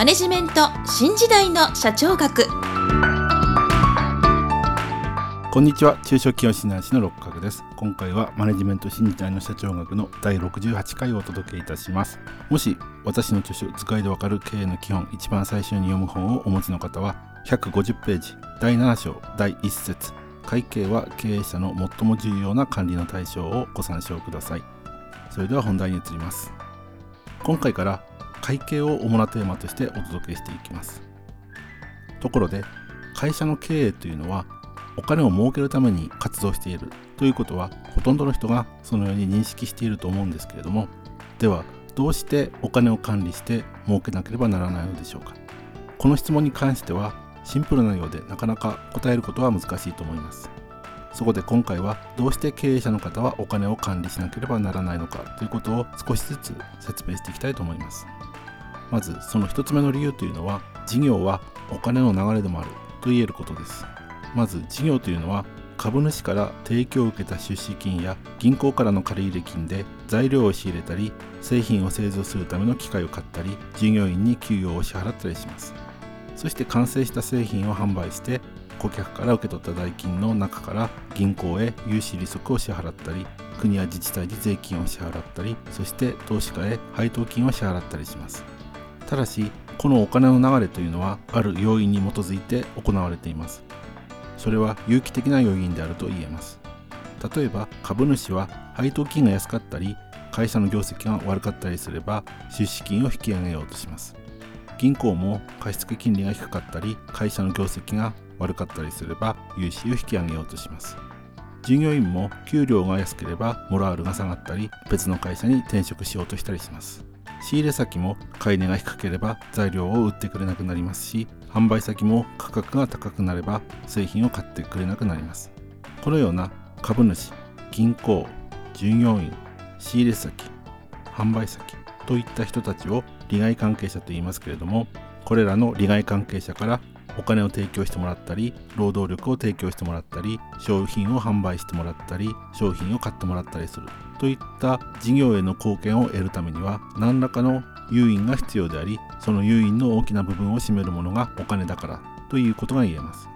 マネジメント新時代の社長学。こんにちは。中小企業診断士の六角です。今回はマネジメント新時代の社長学の第68回をお届けいたします。もし私の著書図解でわかる経営の基本一番最初に読む本をお持ちの方は150ページ第7章第1節。会計は経営者の最も重要な管理の対象をご参照ください。それでは本題に移ります。今回から会計を主なテーマとしてお届けしていきます。ところで会社の経営というのはお金を儲けるために活動しているということはほとんどの人がそのように認識していると思うんですけれどもではどうしてお金を管理して儲けなければならないのでしょうか。この質問に関してはシンプルなようでなかなか答えることは難しいと思います。そこで今回はどうして経営者の方はお金を管理しなければならないのかということを少しずつ説明していきたいと思います。まずその1つ目の理由というのは事業はお金の流れでもあると言えることです。まず事業というのは株主から提供を受けた出資金や銀行からの借入金で材料を仕入れたり製品を製造するための機械を買ったり従業員に給与を支払ったりします。そして完成した製品を販売して顧客から受け取った代金の中から銀行へ融資利息を支払ったり国や自治体に税金を支払ったりそして投資家へ配当金を支払ったりします。ただしこのお金の流れというのはある要因に基づいて行われています。それは有機的な要因であると言えます。例えば株主は配当金が安かったり会社の業績が悪かったりすれば出資金を引き上げようとします。銀行も貸付金利が低かったり会社の業績が悪かったりすれば融資を引き上げようとします。従業員も給料が安ければモラルが下がったり別の会社に転職しようとしたりします。仕入れ先も買い値が低ければ材料を売ってくれなくなりますし販売先も価格が高くなれば製品を買ってくれなくなります。このような株主銀行従業員仕入れ先販売先といった人たちを利害関係者と言いますけれどもこれらの利害関係者からお金を提供してもらったり労働力を提供してもらったり商品を販売してもらったり商品を買ってもらったりする。といった事業への貢献を得るためには何らかの誘引が必要でありその誘引の大きな部分を占めるものがお金だからということが言えます。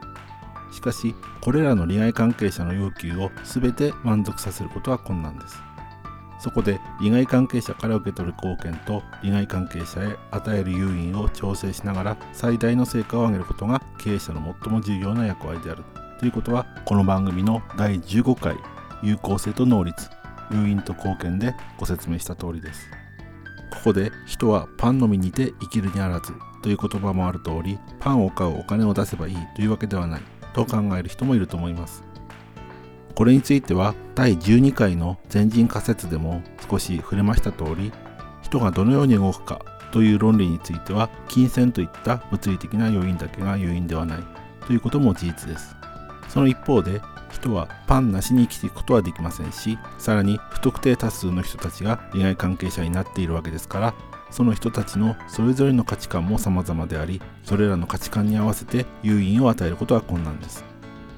しかしこれらの利害関係者の要求を全て満足させることは困難です。そこで利害関係者から受け取る貢献と利害関係者へ与える誘引を調整しながら最大の成果を上げることが経営者の最も重要な役割である。ということはこの番組の第15回有効性と能率。誘引と貢献でご説明した通りですここで人はパンのみにて生きる。にあらずという言葉もある。通りパンを買うお金を出せばいいというわけではないと考える。人もいる。と思いますこれについては第12回の前人仮説でも少し触れました通り人がどのように動くかという論理については金銭といった物理的な要因だけが要因ではないということも事実ですその一方で人はパンなしに生きていくことはできませんしさらに不特定多数の人たちが利害関係者になっているわけですからその人たちのそれぞれの価値観も様々でありそれらの価値観に合わせて誘引を与えることは困難です。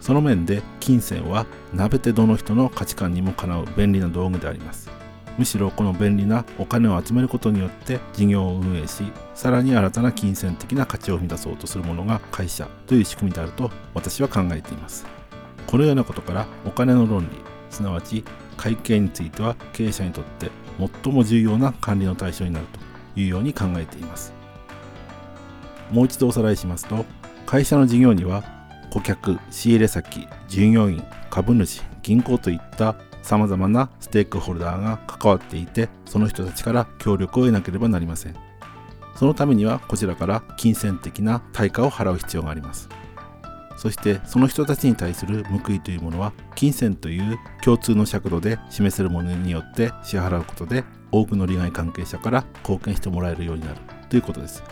その面で金銭は鍋てどの人の価値観にもかなう便利な道具であります。むしろこの便利なお金を集めることによって事業を運営しさらに新たな金銭的な価値を生み出そうとするものが会社という仕組みであると私は考えています。このようなことからお金の論理すなわち会計については経営者にとって最も重要な管理の対象になるというように考えていますもう一度おさらいしますと会社の事業には顧客、仕入れ先、従業員、株主、銀行といった様々なステークホルダーが関わっていて、その人たちから協力を得なければなりません。そのためにはこちらから金銭的な対価を払う必要があります。そしてその人たちに対する報いというものは金銭という共通の尺度で示せるものによって支払うことで多くの利害関係者から貢献してもらえるようになるということです。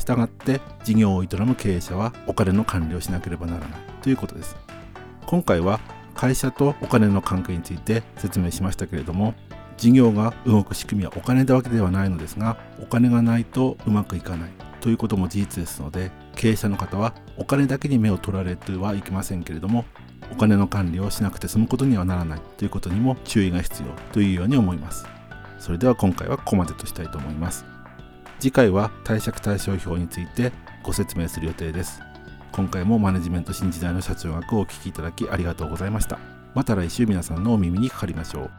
従って事業を営む経営者はお金の管理をしなければならないということです今回は会社とお金の関係について説明しましたけれども事業が動く仕組みはお金だわけではないのですがお金がないとうまくいかないということも事実ですので経営者の方はお金だけに目を取られてはいけませんけれどもお金の管理をしなくて済むことにはならないということにも注意が必要というように思います。それでは今回はここまでとしたいと思います。次回は貸借対照表についてご説明する予定です。今回もマネジメント新時代の社長学をお聞きいただきありがとうございましたまた来週皆さんのお耳にかかりましょう。